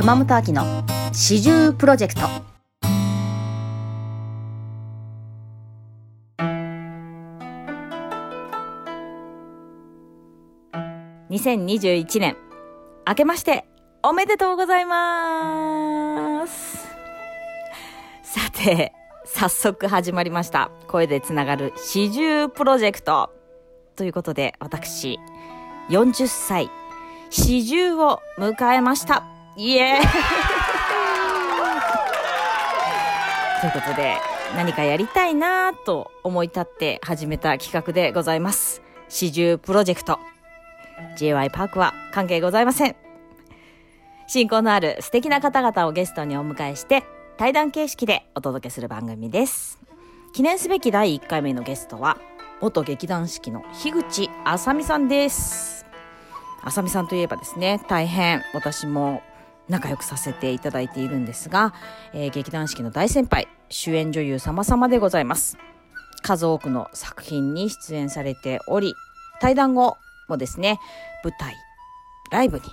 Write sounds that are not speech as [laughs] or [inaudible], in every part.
熊本秋の四十プロジェクト。2021年。明けましておめでとうございます。さて早速始まりました。声でつながる四十プロジェクト。ということで私40歳。四十を迎えました。イエーイということで何かやりたいなと思い立って始めた企画でございます。四十プロジェクト。J.Y. パークは関係ございません。親交のある素敵な方々をゲストにお迎えして対談形式でお届けする番組です。記念すべき第1回目のゲストは元劇団四季の樋口あさみさんです。あさみさんといえばですね大変私も仲良くさせていただいているんですが、えー、劇団四季の大先輩主演女優様々でございます。数多くの作品に出演されており対談後もですね舞台ライブに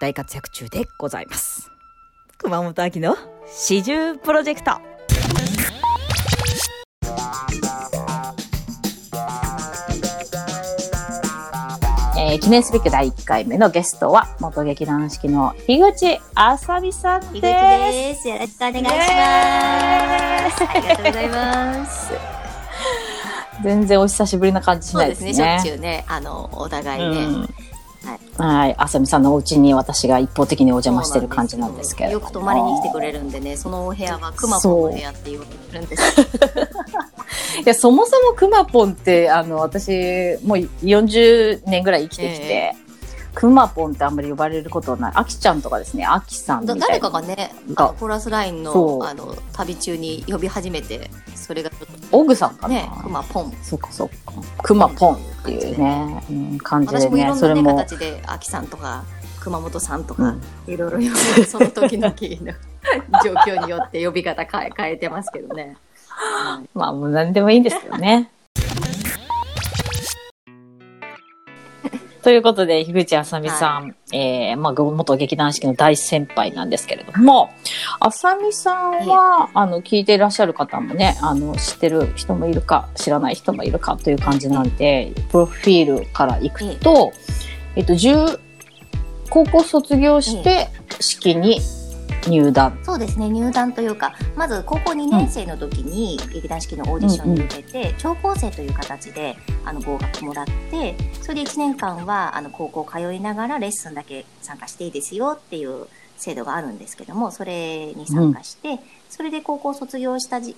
大活躍中でございます。熊本秋の四十プロジェクト。えー、記念すべき第1回目のゲストは元劇団四季の樋口あさみさんです。樋口です。よろしくお願いします。ありがとうございます。全然お久しぶりな感じしないですね。そうですね。しょっちゅうね、あのお互いね。うんはい、あさみさんのお家に私が一方的にお邪魔してる感じなんですけどよく泊まりに来てくれるんでねそのお部屋はくまぽんの部屋って言われるんです [laughs] [laughs] いやそもそもくまぽんってあの私もう40年ぐらい生きてきて、えーくまぽんってあんまり呼ばれることない。あきちゃんとかですね、あきさん。誰かがね、がコーラスラインのあの旅中に呼び始めて、それがちょっと。オグさんかな？ね、くまぽん。そうかそうか。くまぽんっていうね、うん、感じでね。それも形で、あきさんとか、熊本さんとか、うん、いろいろ呼ぶ、その時々の [laughs] 状況によって呼び方変え変えてますけどね。[laughs] まあもう何でもいいんですよね。[laughs] ということで、樋口あさみさん、はい、えー、まあ、元劇団四季の大先輩なんですけれども、あさみさんは、あの、聞いていらっしゃる方もね、あの、知ってる人もいるか、知らない人もいるかという感じなんで、プロフィールからいくと、えっと、10、高校卒業して、式に入団。そうですね入団というかまず高校2年生の時に劇団四季のオーディションに受けて、うんうん、聴講生という形であの合格もらってそれで1年間はあの高校通いながらレッスンだけ参加していいですよっていう制度があるんですけどもそれに参加して、うん、それで高校卒業したじ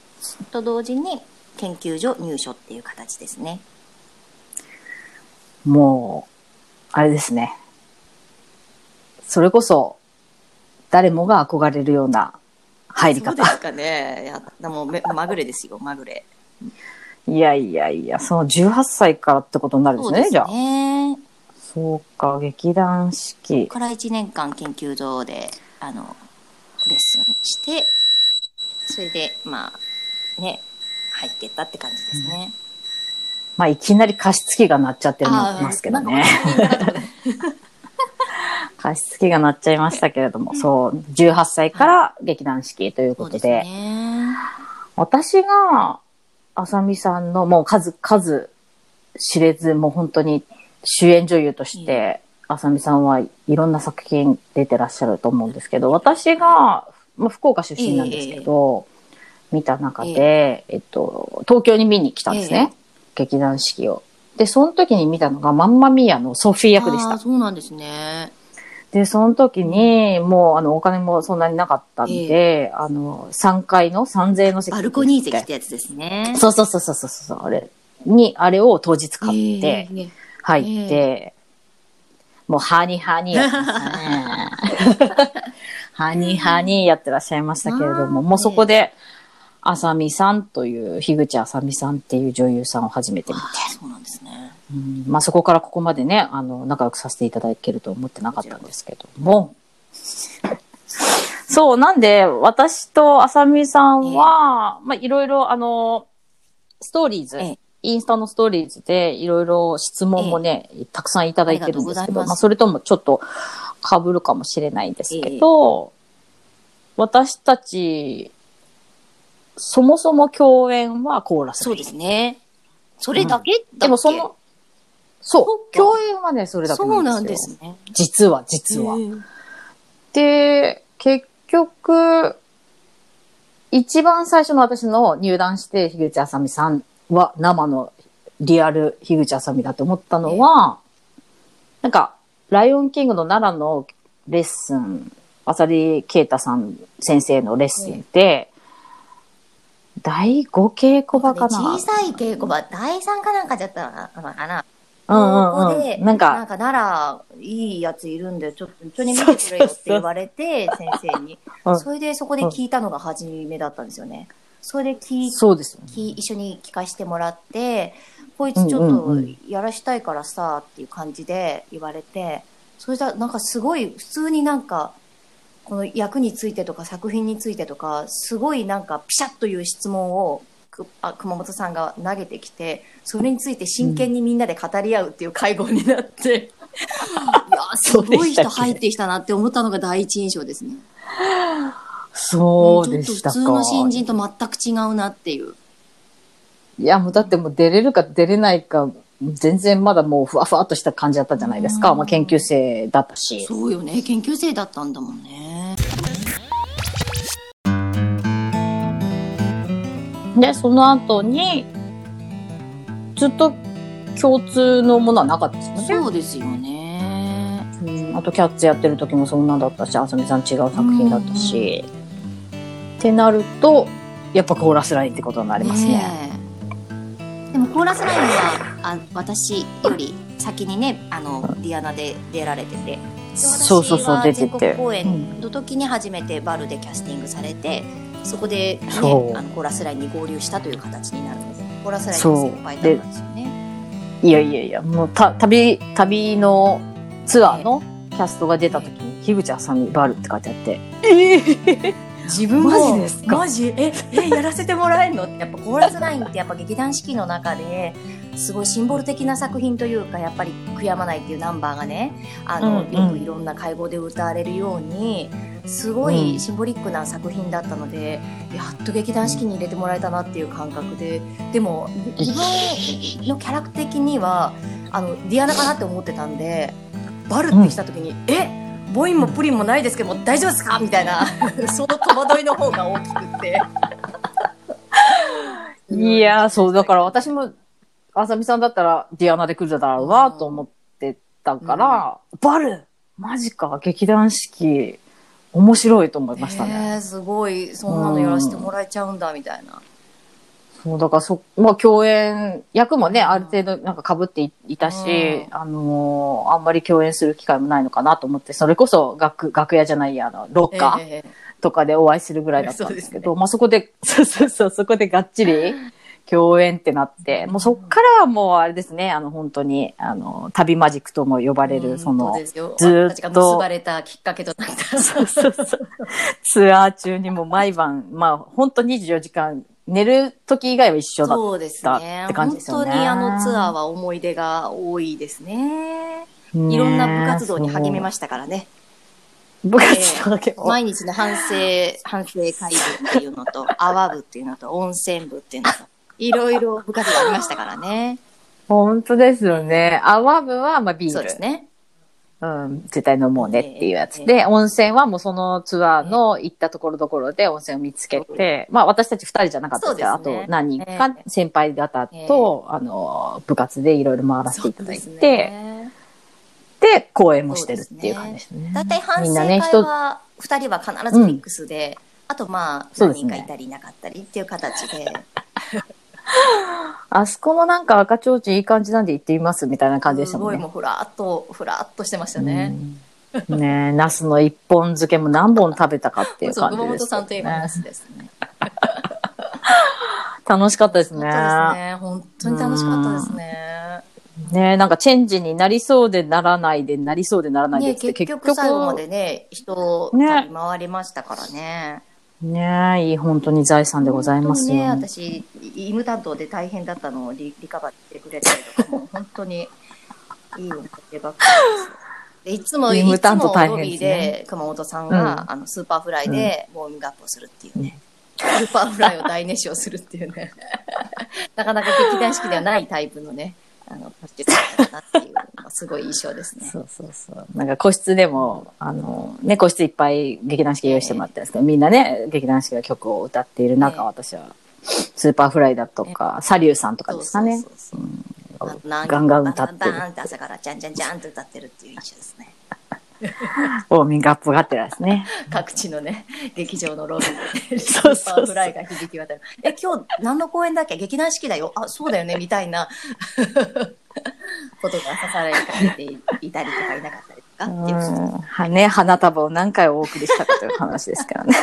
と同時に研究所入所っていう形ですね。もうあれですね。それこそ誰もが憧れるような入り方。そうですかね。いや、でもまぐれですよ、まぐれ。いやいやいや、その18歳からってことになるんですね、すねじゃあ。そうか、劇団四季。から1年間研究所で、あの、レッスンして、それで、まあ、ね、入ってったって感じですね。うん、まあ、いきなり加湿器が鳴っちゃってますけどね。加湿器が鳴っちゃいましたけれども、そう、18歳から劇団四季ということで、私が、あさみさんのもう数、数知れず、もう本当に主演女優として、あさみさんはいろんな作品出てらっしゃると思うんですけど、私が、まあ、福岡出身なんですけど、見た中で、えっと、東京に見に来たんですね。劇団四季を。で、その時に見たのが、マンマミーアのソフィー役でした。そうなんですね。で、その時に、もう、あの、お金もそんなになかったんで、えー、あの、3階の3税の席。バルコニー席ってやつですね。そうそうそうそうそうそう、あれ。に、あれを当日買って、入って、えー、もう、ハニハニやってましたね。[laughs] ハニハニやってらっしゃいましたけれども、もうそこで、あさみさんという、樋口あさみさんっていう女優さんを初めて見て。そうなんですね。うん、まあそこからここまでね、あの、仲良くさせていただけると思ってなかったんですけども。[laughs] そう、なんで、私とあさみさんは、まあいろいろあの、ストーリーズ、インスタのストーリーズでいろいろ質問もね、たくさんいただいてるんですけど、まあそれともちょっと被るかもしれないんですけど、私たち、そもそも共演はコーラスそうですね。それだけだっけ、でもその、そう共演はね、それだけそうなんんでよ。ですすね。実は、実は。で、結局、一番最初の私の入団して、樋口あさみさんは生のリアル樋口あさみだと思ったのは、なんか、ライオンキングの奈良のレッスン、浅利啓太さん先生のレッスンで、第5稽古場かな小さい稽古場、第3かなんかじゃったのかな。なんか、なんか、奈良、いいやついるんで、ちょっと一緒に見てくれよって言われて、[laughs] 先生にう。んそれでそこで聞いたのが初めだったんですよね。それで聞いそうですよね。き一緒に聞かせてもらって、こいつちょっとやらしたいからさ、っていう感じで言われて、それじゃなんかすごい、普通になんか、この役についてとか作品についてとか、すごいなんかピシャッという質問を、くあ熊本さんが投げてきて、それについて真剣にみんなで語り合うっていう会合になって、[laughs] いや、[laughs] すごい人入ってきたなって思ったのが第一印象ですね。そうでしたか。ちょっと普通の新人と全く違うなっていう。いや、もうだってもう出れるか出れないか、全然まだもうふわふわっとした感じだったじゃないですか。うんまあ研究生だったし。そうよね。研究生だったんだもんね。で、その後に、ずっと共通のものはなかったですよね。そうですよね。うんあとキャッツやってる時もそんなだったし、あさみさん違う作品だったし。ってなると、やっぱコーラスラインってことになりますね。えでもコーラスラインはあ私より先にねあのディアナで出られててでそうそうそう、出て全国て。公うん演の時に初めてバルでキャスティングされてそこで、ね、あのコーラスラインに合流したという形になるのでコーラスラインの先輩だったんですよね。いやいやいや、もうた旅、旅のツアーのキャストが出た時に、樋口あさみバルって書いてあって、ええ自分も。マジですか？マジ？ええやらせてもらえるの？っ [laughs] てやっぱコーラスラインってやっぱ劇団四季の中ですごいシンボル的な作品というかやっぱり「悔やまない」っていうナンバーがねあの、うんうん。よくいろんな会合で歌われるようにすごいシンボリックな作品だったので、やっと劇団四季に入れてもらえたなっていう感覚で。でも自分のキャラクター的にはあのディアナかなって思ってたんでバルって来た時に「え？ボインもプリンもないですけども大丈夫ですか?」みたいな [laughs] その戸惑いの方が大きくって。いやー、そう、だから私も、あさみさんだったらディアナで来るだろうなと思ってたから、バルマジか、劇団四季、面白いと思いましたね。えー、すごいそんなのやらせてもらえちゃうんだみたいな。そう、だからそ、まあ共演、役もね、ある程度なんか被っていいたし、うん。あのーあんまり共演する機会もないのかなと思って、それこそ楽、楽屋じゃないや、あの、ロッカーえとかでお会いするぐらいだったんですけど、そうまあそこで、[laughs] そうそうそう、そこでがっちり共演ってなって、もうそっからはもうあれですね、あの本当に、あの、旅マジックとも呼ばれる、その、ずずーっと結ばれたきっかけとなった。そうそうそう。ツアー中にも毎晩、まあ本当24時間、寝る時以外は一緒だっそうですだねって。感じ本ですよね当にあのツアーは思い出が多いですね。た。いろんな部活動に励みしましたからね。た。部活動だけ毎日の反省、[laughs] 反省会部っていうのと、泡部っていうのと、温泉部っていうのと、いろいろ部活がありましたからね。本当ですよね。アワ部は、まあビール。そうですね。うん、絶対飲もうねっていうやつ。で、温泉はもうそのツアーの行ったところどころで温泉を見つけて、まあ私たち二人じゃなかったですけど、あと何人か先輩方と、あの、部活でいろいろ回らせていただいて、ね。で、公演もしてるっていう感じですね。だいたい反省会人、は2人は必ずミックスで、あとまあ何人かいたりいなかったりっていう形で、あそこのなんか赤ちょうちんいい感じなんで行ってみますみたいな感じでしたもんねすごいも。うふらっとふらっとしてましたね。うんねえ、ナスの一本漬けも何本食べたかっていうそう感じです、熊本さんといえばナスですね。楽しかったですね。本当ですね。本当に楽しかったですね。ねえ、なんかチェンジになりそうでならないで、なりそうでならないでねって結局最後までね、人ね旅回りましたからね。ねえ、いい本当に財産でございますよ。本当にね、私、医務担当で大変だったのをリリカバーしてくれたりとかも、本当にいい思い出ばっかりですよ。でいつも、いつもロビー変で熊本さんが、うんあの Superfly でウォーミングアップをするっていうね。 Superfly を大熱唱するっていうね。なかなか劇団四季ではないタイプのね、あの、パッチだったなっていうすごい印象ですね。そうそうそう。なんか個室でも、あの、ね、個室いっぱい劇団四季用意してもらってるんですけど、みんなね、劇団四季が曲を歌っている中、ええ私は、 Superfly だとか、 Salyu さんとかですかね。ガンガン歌ってるバン朝からじゃんじゃんじゃんって歌ってるっていう印象ですね。ウォーミングアップがってらですね。[laughs] 各地のね、劇場のロビーで、Superfly [laughs] が響き渡る。え、今日何の公演だっけ？劇団四季だよ。あ、そうだよね、みたいな [laughs] ことがさされていたりとかいなかったりとか？っていう。うん。はね、花束を何回お送りしたかという話です [laughs] からね。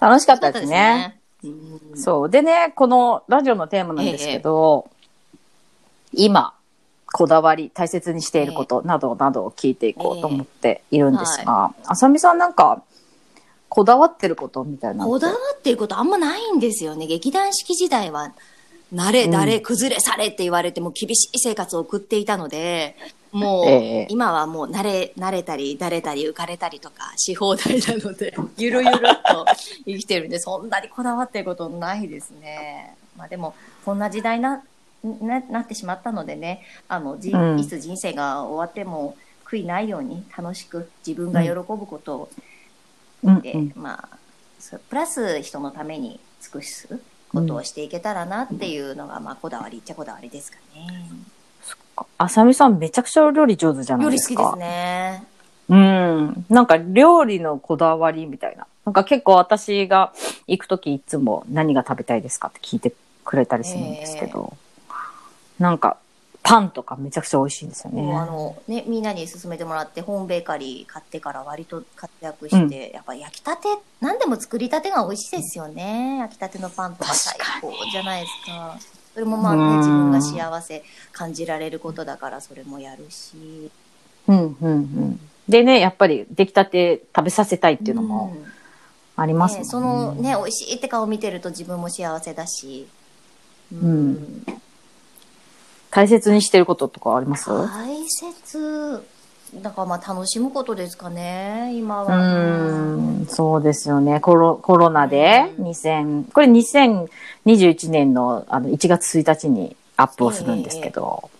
楽しかったですね。うんそう。でね、このラジオのテーマなんですけど、今、こだわり、大切にしていることなどなどを聞いていこうと思っているんですが、あさみさんなんか、こだわってることみたいな。こだわってることあんまないんですよね。劇団四季時代は、慣れ、慣れ、崩れされって言われても厳しい生活を送っていたので、もう、ええ今はもう慣れ、慣れたり、だれたり、浮かれたりとかし放題なので、[laughs] ゆるゆるっと生きてるんで、そんなにこだわってることないですね。まあでも、こんな時代な、な、なってしまったのでね、あの、じうん。いつ人生が終わっても悔いないように楽しく自分が喜ぶことをで、まあプラス人のために尽くすことをしていけたらなっていうのが、まあこだわりっちゃこだわりですかね。あさみさんめちゃくちゃお料理上手じゃないですか。料理好きですね。うん。なんか料理のこだわりみたいな。なんか結構私が行くときいつも何が食べたいですかって聞いてくれたりするんですけど、なんかパンとかめちゃくちゃ美味しいんですよもうあね。のね、みんなに勧めてもらってホームベーカリー買ってから割と活躍して、やっぱ焼きたて何でも作りたてが美味しいですよね焼きたてのパンとか最高じゃないですかそれもまあうんね自分が幸せ感じられることだからそれもやるしうんうんうん。でね、やっぱり出来たて食べさせたいっていうのもうんありますもんね。ね、そのね、美味しいって顔見てると自分も幸せだし。うん大切にしてることとかあります？大切。だからまあ楽しむことですかね、今うは。ーん、そうですよね。コロコロナでうん2000、これ2021年のあの1月1日にアップをするんですけど、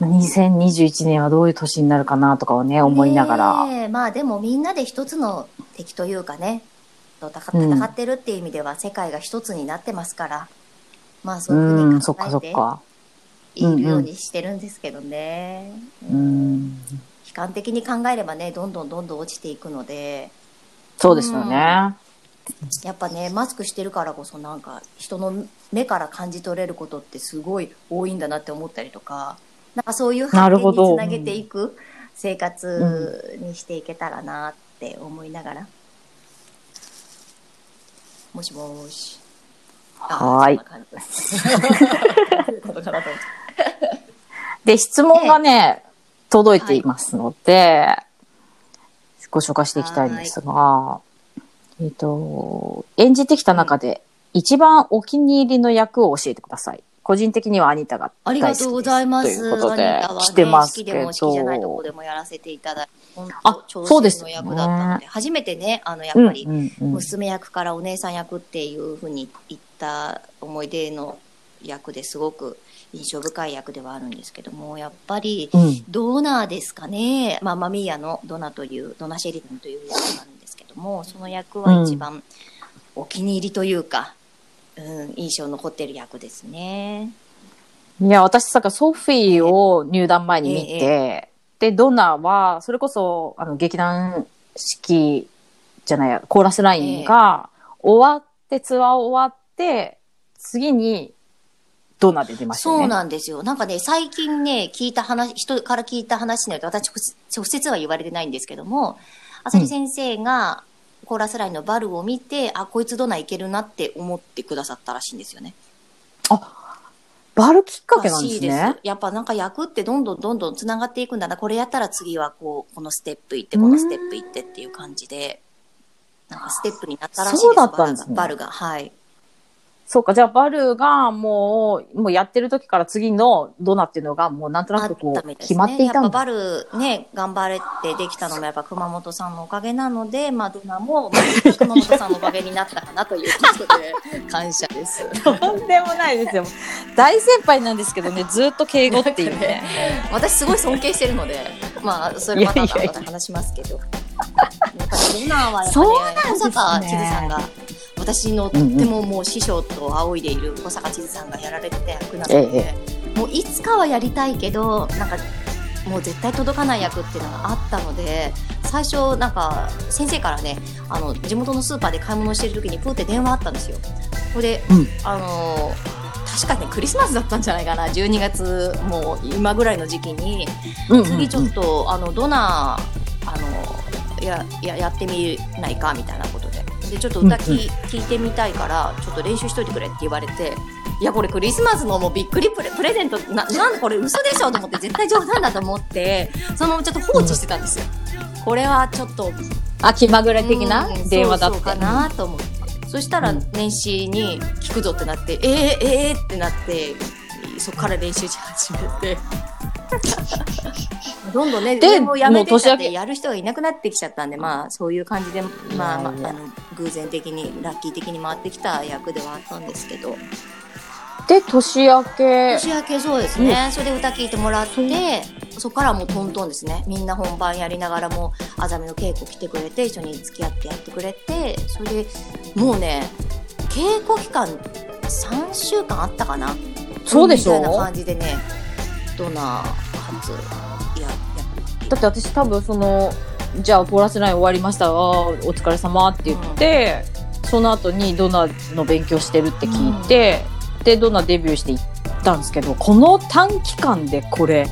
2021年はどういう年になるかなとかをね、思いながら。ねえまあでもみんなで一つの敵というかね、と戦ってるっていう意味では世界が一つになってますから、まあそうういうふん、うに考えて。いるようにしてるんですけどね。うん、悲観的に考えればね、どんどんどんどん落ちていくので、そうですよね。やっぱねマスクしてるからこそなんか人の目から感じ取れることってすごい多いんだなって思ったりとかなんかそういう発見につなげていく生活にしていけたらなって思いながら、もしもし。あはーいで質問がね、届いていますので、ご紹介していきたいんですが、えっ、と、演じてきた中で、一番お気に入りの役を教えてください。個人的にはアニタがあり大好きです。がとうございます。ということでアニタは、ね、来てますけ好きでも好きじゃないとこど。でもやらせていただいて、本あ当そうですの役だったので、初めてね、あの、やっうんぱり、うんうん娘役からお姉さん役っていうふうに言った思い出の役ですごく印象深い役ではあるんですけども、やっぱり、うんドナーですかね。まあ、マミーヤのドナという、ドナシェリダンという役なんですけども、その役は一番お気に入りというか、うん、印象残ってる役ですね。いや、私さ、ソフィーを入団前に見て、で、ドナーは、それこそ、あの、劇団式じゃないや、コーラスラインが終わって、ツアー終わって、次に、ドナーで出ましたよね。そうなんですよ。なんかね、最近ね、聞いた話、人から聞いた話になると、私、直接は言われてないんですけども、あさり先生が、コーラスラインのバルを見て、あ、こいつドナーいけるなって思ってくださったらしいんですよね。バルきっかけなんですですね。。やっぱなんか役ってどんどんどんどん繋がっていくんだな。これやったら次はこう、このステップ行って、このステップ行ってっていう感じで、なんかステップになったらしいです。そうだったんですね。バルがはい。そうか、じゃあバルがもう、もうやってる時から次のドナっていうのがもうなんとなくこう、決まっていたんだ。やっぱバルね、頑張れってできたのもやっぱ熊本さんのおかげなので、まあドナも、まあ、熊本さんのおかげになったかなということで、感謝です。とんでもないですよ。大先輩なんですけどね、[laughs] ずっと敬語っていうね。私すごい尊敬してるので、まあ、それまた話しますけど。やっぱりドナーはやっぱそうね、なんですね小坂千鶴さんが、私のとってももう師匠と仰いでいる小坂千鶴さんがやられてた役なので、もういつかはやりたいけど、なんか、もう絶対届かない役っていうのがあったので、最初なんか先生からね、あの、地元のスーパーで買い物してる時にプーって電話あったんですよ。これで、うん。あのー確かにクリスマスだったんじゃないかな。12月もう今ぐらいの時期にうんうんうん。次ちょっと、あのドナーあのやややってみないかみたいなことででちょっと歌き、うんうん聞いてみたいからちょっと練習しといてくれって言われていやこれクリスマスのもうびっくりプレプレゼントななんこれ嘘でしょと思って絶対冗談だと思ってそのままちょっと放置してたんですよ。これはちょっとあ、気まぐれ的なうん電話だって。そうそうかなと思って。そしたらうん年始に聞くぞってなって、えー、えー、ってなって、そこから練習し始めて。[laughs] どんどんね、ででもやめてやる人がいなくなってきちゃったんで、まあそういう感じで、まあ、まあ、あの偶然的に、ラッキー的に回ってきた役ではあったんですけど、で、年明け。年明けそうですね、それで歌聴いてもらって、そこからもうトントンですね。みんな本番やりながらも、あざみの稽古来てくれて、一緒に付き合ってやってくれて、それでもうね、稽古期間3週間あったかな？そうでしょ？みたいな感じでね、ドナー初、いや、やだって私多分その、じゃあコーラスライン終わりました。あーお疲れ様って言って、その後にドナの勉強してるって聞いて、で、ドナデビューして行ったんですけど、この短期間でこれ、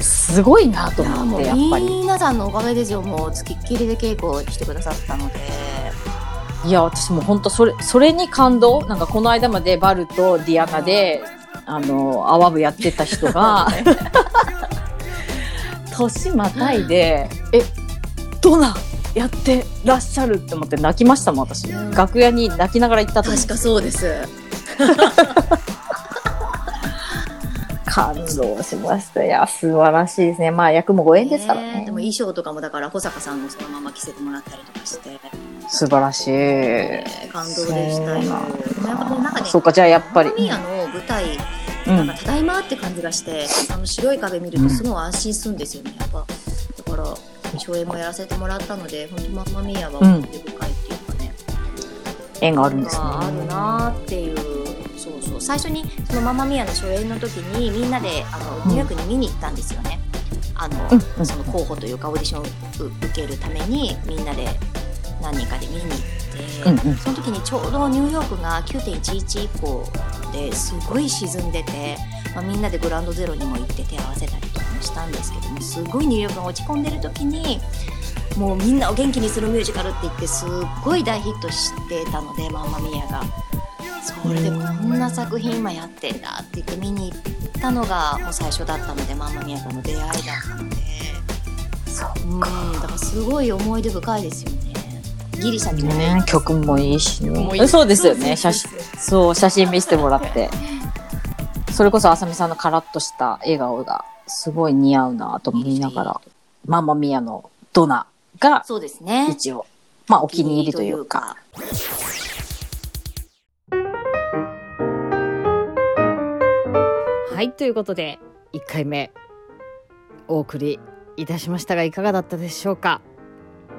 すごいなと思って、やっぱり。皆さんのおかげですよ、もう付きっきりで稽古してくださったので。いや、私も本当それ、それに感動なんかこの間までバルとディアナで、あの、アワブやってた人が、[laughs] 年またいで、え、ドナやってらっしゃるって思って泣きましたもん、私。うん楽屋に泣きながら行った確かそうです。[laughs] 感動しました。いや、素晴らしいですね。まあ、役もご縁ですからね。でも衣装とかもだから保坂さんのそのまま着せてもらったりとかして、素晴らしい。えー感動でしたよ。そうなんかね、そうか、じゃあやっぱり。マミヤの舞台、うんなんか。ただいまって感じがして、あの白い壁見るとすごい安心するんですよね。やっぱだから初演もやらせてもらったので、本当ママミヤは思い出深いっていうかね。縁があるんですね。あるなーっていうそうそう最初にそのママミヤの初演の時にみんなであのニューヨークに見に行ったんですよね、あの、その候補というかオーディションを受けるためにみんなで何人かで見に行って、うんうん。その時にちょうどニューヨークが9.11以降ですごい沈んでて、まあ、みんなでグラウンドゼロにも行って手を合わせたりとかもしたんですけどもすごいニューヨークが落ち込んでる時にもうみんなを元気にするミュージカルって言ってすっごい大ヒットしてたのでマンマミヤが。それでこんな作品今やってんだって言って見に行ったのがもう最初だったのでマンマミヤとの出会いだったので。そううんだからすごい思い出深いですよねギリシャにもね、曲もいいしね。そうですよね。写真、そう写真見せてもらって。それこそ、あさみさんのカラッとした笑顔が、すごい似合うなと思いながら、マンマミヤのドナが、そうですね一応、まあ、お気に入りというか。はい、ということで、1回目、お送りいたしましたが、いかがだったでしょうか？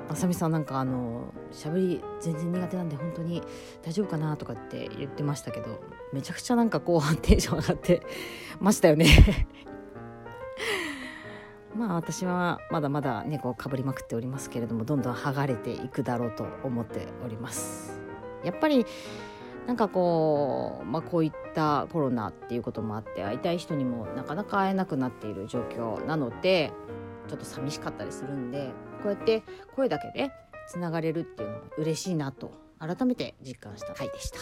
あさみさんなんかあの、喋り全然苦手なんで本当に大丈夫かなとかって言ってましたけど、めちゃくちゃなんか後半テンション上がって [laughs] ましたよね。[laughs] まあ私はまだまだ猫をかぶりまくっておりますけれども、どんどん剥がれていくだろうと思っております。やっぱりなんかこう、まあ、こういったコロナっていうこともあって会いたい人にもなかなか会えなくなっている状況なのでちょっと寂しかったりするんでこうやって声だけでつながれるっていうのも嬉しいなと改めて実感した回でした。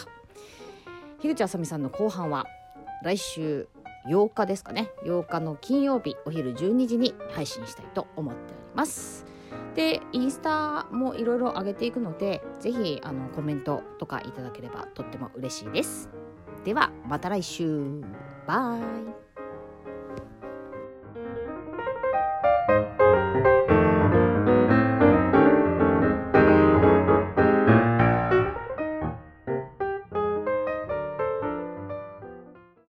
樋口あさみさんの後半は来週8日ですかね。8日の金曜日お昼12時に配信したいと思っております。でインスタもいろいろ上げていくのでぜひあのコメントとかいただければとっても嬉しいです。ではまた来週。バイ。